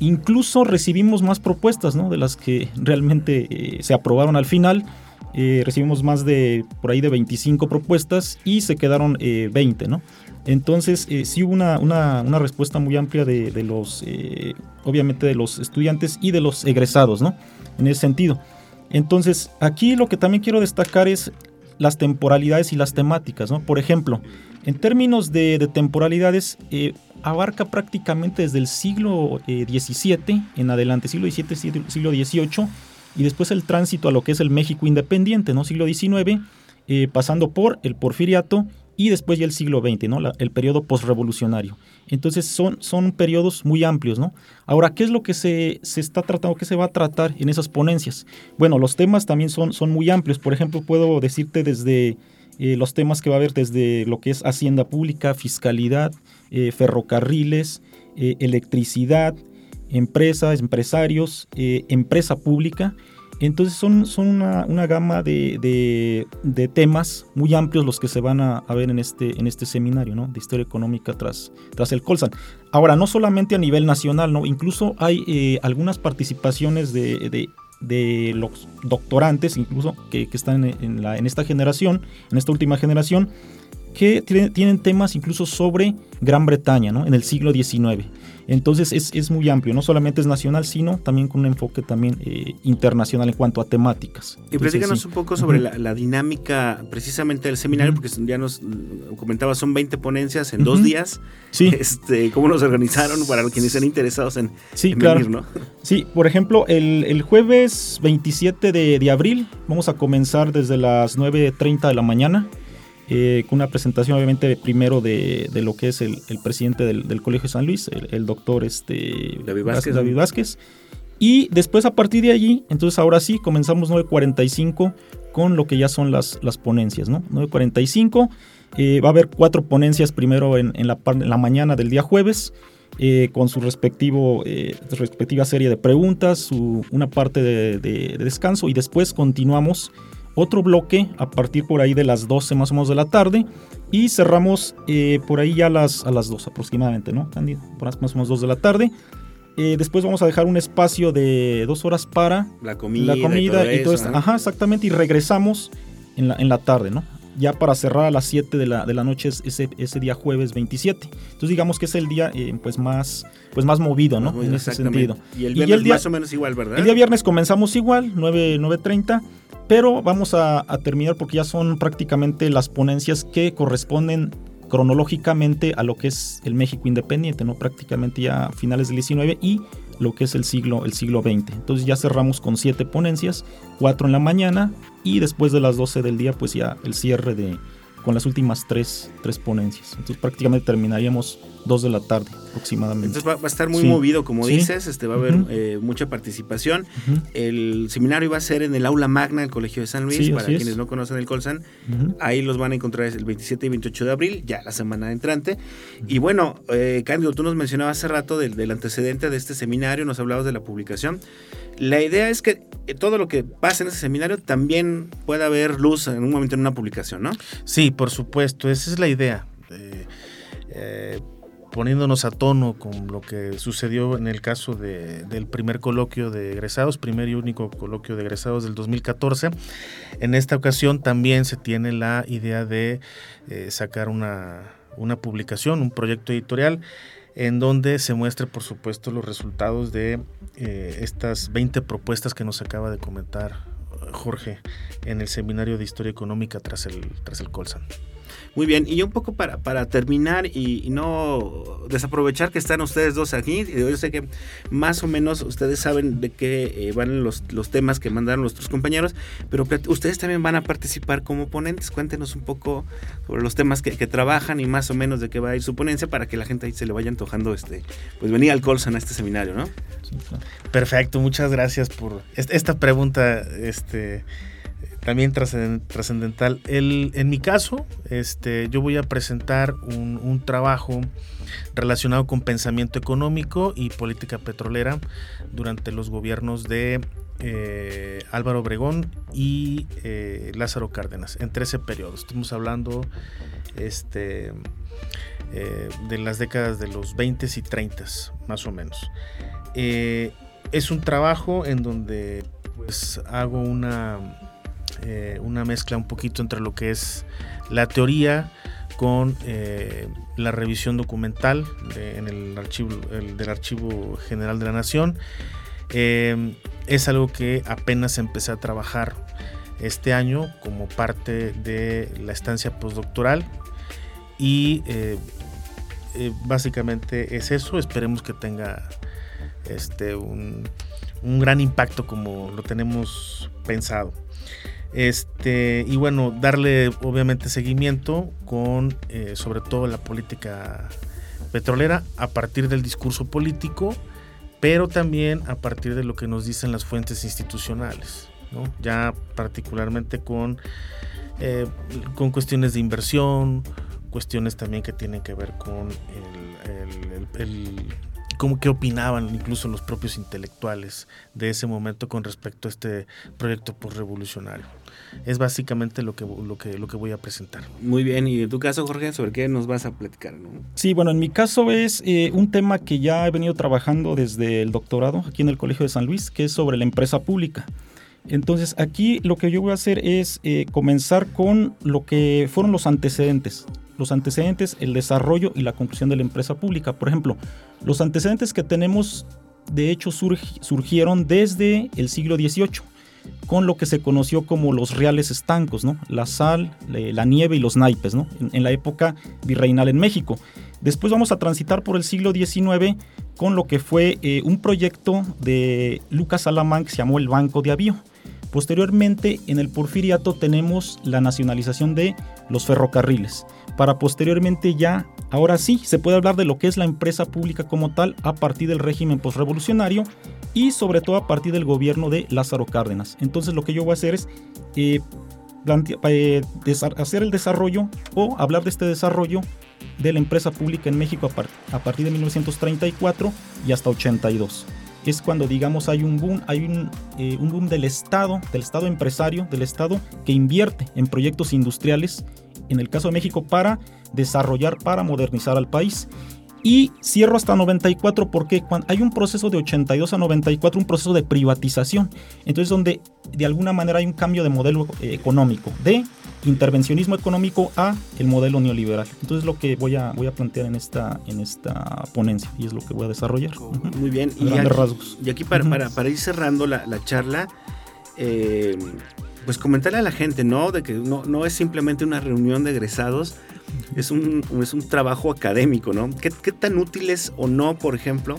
Speaker 4: incluso recibimos más propuestas ¿no? de las que realmente se aprobaron al final eh, recibimos más de por ahí de 25 propuestas y se quedaron 20, eh, ¿no? Entonces eh, sí hubo una, una, respuesta muy amplia de, de los, obviamente de los estudiantes y de los egresados, ¿no? En ese sentido. Entonces aquí lo que también quiero destacar es las temporalidades y las temáticas, ¿no? Por ejemplo, en términos de, de temporalidades, abarca prácticamente desde el siglo XVII en adelante, siglo XVII, siglo XVIII, y después el tránsito a lo que es el México independiente, ¿no? Siglo XIX, eh, pasando por el porfiriato y después ya el siglo XX, ¿no? el periodo postrevolucionario. Entonces son, son periodos muy amplios, ¿no? Ahora, ¿qué es lo que se, se, está tratando, qué se va a tratar en esas ponencias? Bueno, los temas también son, son muy amplios. Por ejemplo, puedo decirte desde eh, los temas que va a haber desde lo que es hacienda pública, fiscalidad, eh, ferrocarriles, electricidad, empresas, empresarios, eh, empresa pública. Entonces son, son una, gama de, temas muy amplios los que se van a, ver en este, en este seminario ¿no? de historia económica tras, tras el Colsan. Ahora, no solamente a nivel nacional, ¿no? incluso hay eh, algunas participaciones de, los doctorantes, incluso que, están en, la, en esta generación, en esta última generación, que tienen temas incluso sobre Gran Bretaña, ¿no? En el siglo XIX. Entonces es, muy amplio, no solamente es nacional, sino también con un enfoque también eh, internacional en cuanto a temáticas.
Speaker 2: Y platícanos un poco sobre la, dinámica precisamente del seminario, porque ya nos comentaba, son 20 ponencias en dos días.
Speaker 4: Sí.
Speaker 2: Este, ¿Cómo nos organizaron para quienes estén interesados en,
Speaker 4: sí, venir, ¿no? Sí, por ejemplo, el, jueves 27 de, de abril vamos a comenzar desde las 9.30 de la mañana. Eh, con una presentación obviamente primero de, lo que es el, presidente del, Colegio de San Luis, el, doctor este,
Speaker 2: David, Vázquez,
Speaker 4: David Vázquez. Y después a partir de allí, entonces ahora sí, comenzamos 9.45 con lo que ya son las, las ponencias, ¿no? 9.45, eh, va a haber cuatro ponencias primero en, la, la, mañana del día jueves, eh, con su respectivo, respectiva serie de preguntas, su, una parte de descanso y después continuamos otro bloque a partir por ahí de las 12 más o menos de la tarde y cerramos eh, por ahí ya a las, a las 2 aproximadamente, ¿no? Por más o menos 2 de la tarde. Eh, después vamos a dejar un espacio de dos horas para
Speaker 2: la comida, la comida y todo, eso,
Speaker 4: Ajá, exactamente. Y regresamos en la, en la tarde, ¿no? Ya para cerrar a las 7 de la, de la noche ese, ese día jueves 27. Entonces digamos que es el día eh, pues más pues más movido, ¿no?
Speaker 2: en ese sentido. Y el viernes más o menos igual, ¿verdad?
Speaker 4: El día viernes comenzamos igual, 9, 9.30 pero vamos a, terminar porque ya son prácticamente las ponencias que corresponden cronológicamente a lo que es el México independiente, ¿no? Prácticamente ya finales del 19 y lo que es el siglo, el siglo XX. Entonces ya cerramos con siete ponencias, cuatro en la mañana y después de las 12 del día pues ya el cierre de, con las últimas tres, tres ponencias. Entonces prácticamente terminaríamos dos de la tarde aproximadamente.
Speaker 2: Entonces va, a estar muy movido, como dices, este va a haber eh, mucha participación. El seminario va a ser en el aula magna del Colegio de San Luis, para quienes no conocen el Colsan. Ahí los van a encontrar el 27 y 28 de abril, ya la semana entrante. Y bueno, eh, Cándido, tú nos mencionabas hace rato del, del antecedente de este seminario, nos hablabas de la publicación. La idea es que eh, todo lo que pasa en ese seminario también pueda haber luz en un momento en una publicación, ¿no?
Speaker 5: Sí, por supuesto, esa es la idea. Eh, poniéndonos a tono con lo que sucedió en el caso del primer coloquio de egresados, primer y único coloquio de egresados del 2014. En esta ocasión también se tiene la idea de eh, sacar una, una publicación, un proyecto editorial en donde se muestre, por supuesto, los resultados de eh, estas 20 propuestas que nos acaba de comentar Jorge en el seminario de Historia Económica tras el, tras el Colsan.
Speaker 2: Muy bien, y un poco para, para terminar y, no desaprovechar que están ustedes dos aquí, yo sé que más o menos ustedes saben de qué eh, van los, los temas que mandaron nuestros compañeros, pero ustedes también van a participar como ponentes. Cuéntenos un poco sobre los temas que, trabajan y más o menos de qué va a ir su ponencia para que la gente ahí se le vaya antojando este, pues venir al Colson a este seminario, ¿no?
Speaker 5: Perfecto, muchas gracias por esta pregunta. Este, también trascendental. En mi caso, este, yo voy a presentar un, trabajo relacionado con pensamiento económico y política petrolera durante los gobiernos de eh, Álvaro Obregón y eh, Lázaro Cárdenas, en 13 periodos. Estamos hablando este, eh, de las décadas de los 20 y 30, más o menos. es un trabajo en donde pues hago una eh, una mezcla un poquito entre lo que es la teoría con eh, la revisión documental en el archivo, del Archivo General de la Nación. Eh, es algo que apenas empecé a trabajar este año como parte de la estancia postdoctoral y básicamente es eso. Esperemos que tenga este, un gran impacto como lo tenemos pensado. Este, y bueno, darle obviamente seguimiento con eh, sobre todo la política petrolera a partir del discurso político, pero también a partir de lo que nos dicen las fuentes institucionales, ya particularmente con, eh, con cuestiones de inversión, cuestiones también que tienen que ver con el cómo, qué opinaban incluso los propios intelectuales de ese momento con respecto a este proyecto postrevolucionario. Es básicamente lo que, lo, que, lo que voy a presentar.
Speaker 2: Muy bien, y en tu caso, Jorge, ¿sobre qué nos vas a platicar?
Speaker 4: Sí, bueno, en mi caso es eh, un tema que ya he venido trabajando desde el doctorado aquí en el Colegio de San Luis, que es sobre la empresa pública. Entonces aquí lo que yo voy a hacer es eh, comenzar con lo que fueron los antecedentes, los antecedentes, el desarrollo y la conclusión de la empresa pública. Por ejemplo, los antecedentes que tenemos de hecho surgieron desde el siglo XVIII con lo que se conoció como los reales estancos, ¿no? la sal, la nieve y los naipes, ¿no? en, la época virreinal en México. Después vamos a transitar por el siglo XIX con lo que fue eh, un proyecto de Lucas Alamán que se llamó el Banco de Avío. Posteriormente, en el Porfiriato tenemos la nacionalización de los ferrocarriles para posteriormente ya, ahora sí, se puede hablar de lo que es la empresa pública como tal a partir del régimen postrevolucionario y sobre todo a partir del gobierno de Lázaro Cárdenas. Entonces lo que yo voy a hacer es eh, eh, hacer el desarrollo o hablar de este desarrollo de la empresa pública en México a, partir de 1934 y hasta 82 es cuando digamos hay un boom, hay un, eh, un, boom del Estado, del Estado empresario, del Estado que invierte en proyectos industriales en el caso de México, para desarrollar, para modernizar al país. Y cierro hasta 94 porque hay un proceso de 82 a 94, un proceso de privatización. Entonces donde de alguna manera hay un cambio de modelo eh, económico, de intervencionismo económico a el modelo neoliberal. Entonces lo que voy a, voy a plantear en esta, en esta ponencia y es lo que voy a desarrollar.
Speaker 2: Muy bien. y aquí, rasgos. Y aquí para, para, ir cerrando la, la charla, eh, pues comentarle a la gente, ¿no? De que no, no es simplemente una reunión de egresados, es un, es un trabajo académico, ¿no? ¿Qué, ¿Qué, tan útiles o no, por ejemplo,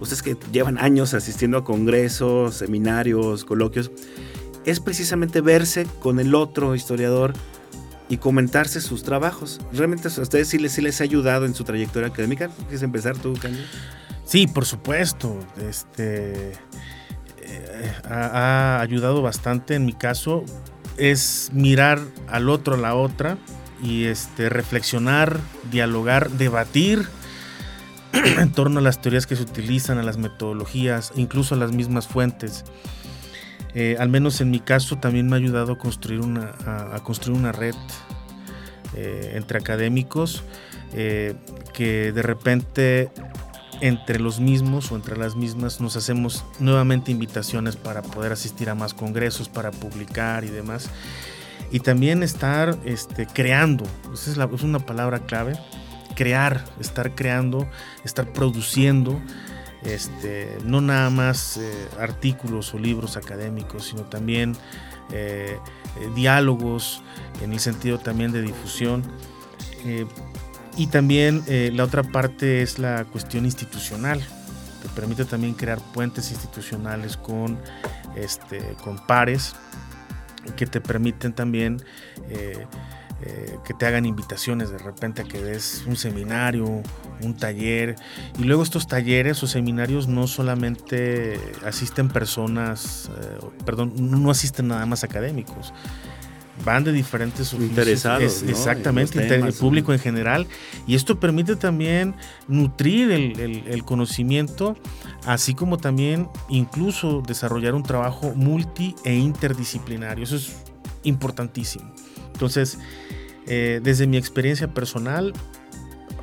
Speaker 2: ustedes que llevan años asistiendo a congresos, seminarios, coloquios, es precisamente verse con el otro historiador y comentarse sus trabajos. ¿Realmente a ustedes sí les, ha ayudado en su trayectoria académica? ¿Quieres empezar tú, Candy?
Speaker 5: Sí, por supuesto. Este ha, ayudado bastante en mi caso es mirar al otro, a la otra, y este, reflexionar, dialogar, debatir en torno a las teorías que se utilizan, a las metodologías, incluso a las mismas fuentes. Eh, al menos en mi caso también me ha ayudado a construir una, a, construir una red eh, entre académicos eh, que de repente entre los mismos o entre las mismas nos hacemos nuevamente invitaciones para poder asistir a más congresos, para publicar y demás. Y también estar este, creando, esa es, una palabra clave. crear, estar creando, estar produciendo, este, no nada más eh, artículos o libros académicos, sino también eh, diálogos en el sentido también de difusión. y también la otra parte es la cuestión institucional. Te permite también crear puentes institucionales con, este, con pares que te permiten también eh, que te hagan invitaciones de repente a que des un seminario, un taller. Y luego estos talleres o seminarios no solamente asisten personas, eh, perdón, no asisten nada más académicos. Van de diferentes
Speaker 2: interesados.
Speaker 5: Exactamente, el público en general. Y esto permite también nutrir el, el conocimiento, así como también incluso desarrollar un trabajo multi e interdisciplinario. Eso es importantísimo. Entonces, eh, desde mi experiencia personal,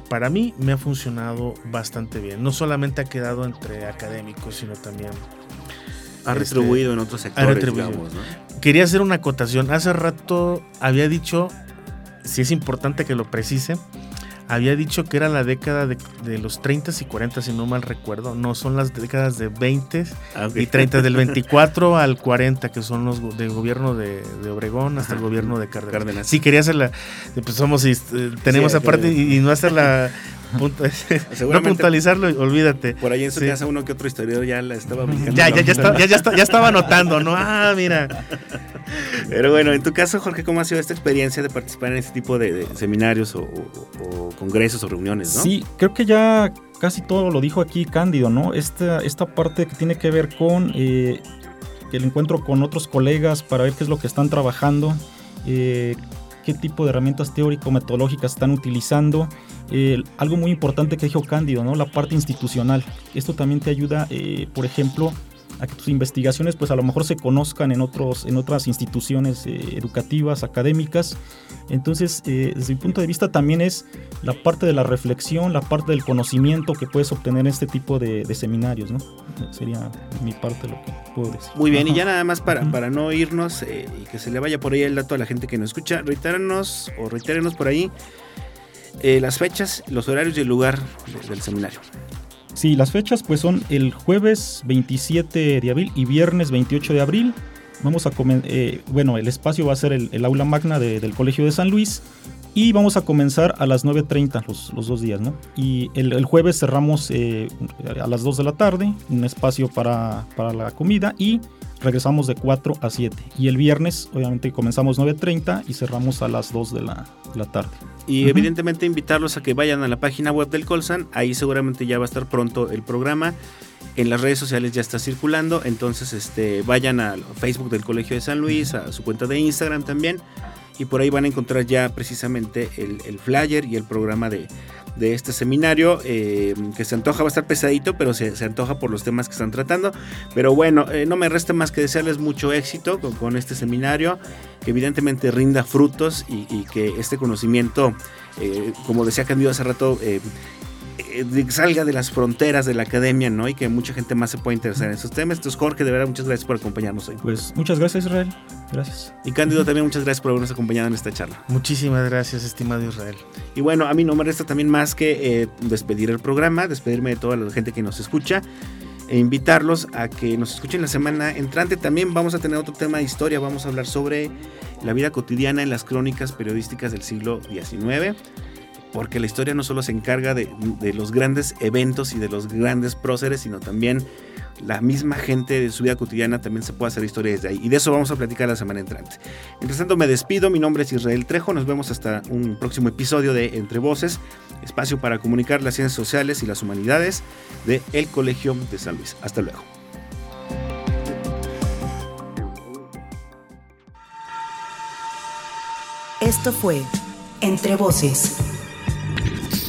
Speaker 5: para mí me ha funcionado bastante bien. No solamente ha quedado entre académicos, sino también...
Speaker 2: Ha este, retribuido en otros sectores,
Speaker 5: Quería hacer una acotación. Hace rato había dicho, si es importante que lo precise, había dicho que era la década de, los 30 y 40, si no mal recuerdo. No, son las décadas de 20 ah, y 30, del 24 al 40, que son los del gobierno de, Obregón hasta el gobierno de Cárdenas. Sí, quería hacerla. Pues somos, eh, tenemos aparte y, no hacerla no puntualizarlo, olvídate.
Speaker 2: Por ahí en su casa uno que otro historiador ya la estaba
Speaker 5: Ya, ya, ya, ya, estaba anotando, ¿no? Ah, mira.
Speaker 2: Pero bueno, en tu caso, Jorge, ¿cómo ha sido esta experiencia de participar en este tipo de, seminarios o, congresos o reuniones, ¿no?
Speaker 4: Sí, creo que ya casi todo lo dijo aquí Cándido, ¿no? Esta, esta parte que tiene que ver con eh, el encuentro con otros colegas para ver qué es lo que están trabajando, eh, qué tipo de herramientas teórico-metodológicas están utilizando algo muy importante que dijo Cándido, ¿no? la parte institucional. Esto también te ayuda, eh, por ejemplo, a que tus investigaciones pues a lo mejor se conozcan en, otros, en otras instituciones eh, educativas, académicas. Entonces, eh, desde mi punto de vista también es la parte de la reflexión, la parte del conocimiento que puedes obtener en este tipo de, seminarios, ¿no? Sería mi parte lo que puedo decir.
Speaker 2: Muy bien, y ya nada más para, para no irnos y que se le vaya por ahí el dato a la gente que nos escucha, reitérenos o reitérenos por ahí eh, las fechas, los horarios y el lugar del seminario.
Speaker 4: Sí, las fechas pues son el jueves 27 de abril y viernes 28 de abril. Vamos a eh, bueno, el espacio va a ser el, aula magna del Colegio de San Luis y vamos a comenzar a las 9.30 los, los, dos días, ¿no? Y el, jueves cerramos eh, a las 2 de la tarde, un espacio para, para la comida y regresamos de 4 a 7. Y el viernes, obviamente, comenzamos 9.30 y cerramos a las 2 de la, tarde.
Speaker 2: Y evidentemente invitarlos a que vayan a la página web del Colsan, ahí seguramente ya va a estar pronto el programa. En las redes sociales ya está circulando, entonces este, vayan al Facebook del Colegio de San Luis, a su cuenta de Instagram también, y por ahí van a encontrar ya precisamente el flyer y el programa de, de este seminario, eh, que se antoja, va a estar pesadito, pero se, antoja por los temas que están tratando. Pero bueno, eh, no me resta más que desearles mucho éxito con, este seminario, que evidentemente rinda frutos y, que este conocimiento, eh, como decía Candido hace rato, eh, salga de las fronteras de la academia, ¿no? Y que mucha gente más se pueda interesar en esos temas. Entonces, Jorge, de verdad, muchas gracias por acompañarnos hoy.
Speaker 4: Pues muchas gracias, Israel. Gracias.
Speaker 2: Y Cándido, también muchas gracias por habernos acompañado en esta charla.
Speaker 5: Muchísimas gracias, estimado Israel.
Speaker 2: Y bueno, a mí no me resta también más que eh, despedir el programa, despedirme de toda la gente que nos escucha e invitarlos a que nos escuchen la semana entrante. También vamos a tener otro tema de historia, vamos a hablar sobre la vida cotidiana en las crónicas periodísticas del siglo XIX porque la historia no solo se encarga de, los grandes eventos y de los grandes próceres, sino también la misma gente de su vida cotidiana también se puede hacer historia desde ahí. Y de eso vamos a platicar la semana entrante. Mientras tanto, me despido. Mi nombre es Israel Trejo. Nos vemos hasta un próximo episodio de Entre Voces, espacio para comunicar las ciencias sociales y las humanidades de El Colegio de San Luis. Hasta luego.
Speaker 1: Esto fue Entre Voces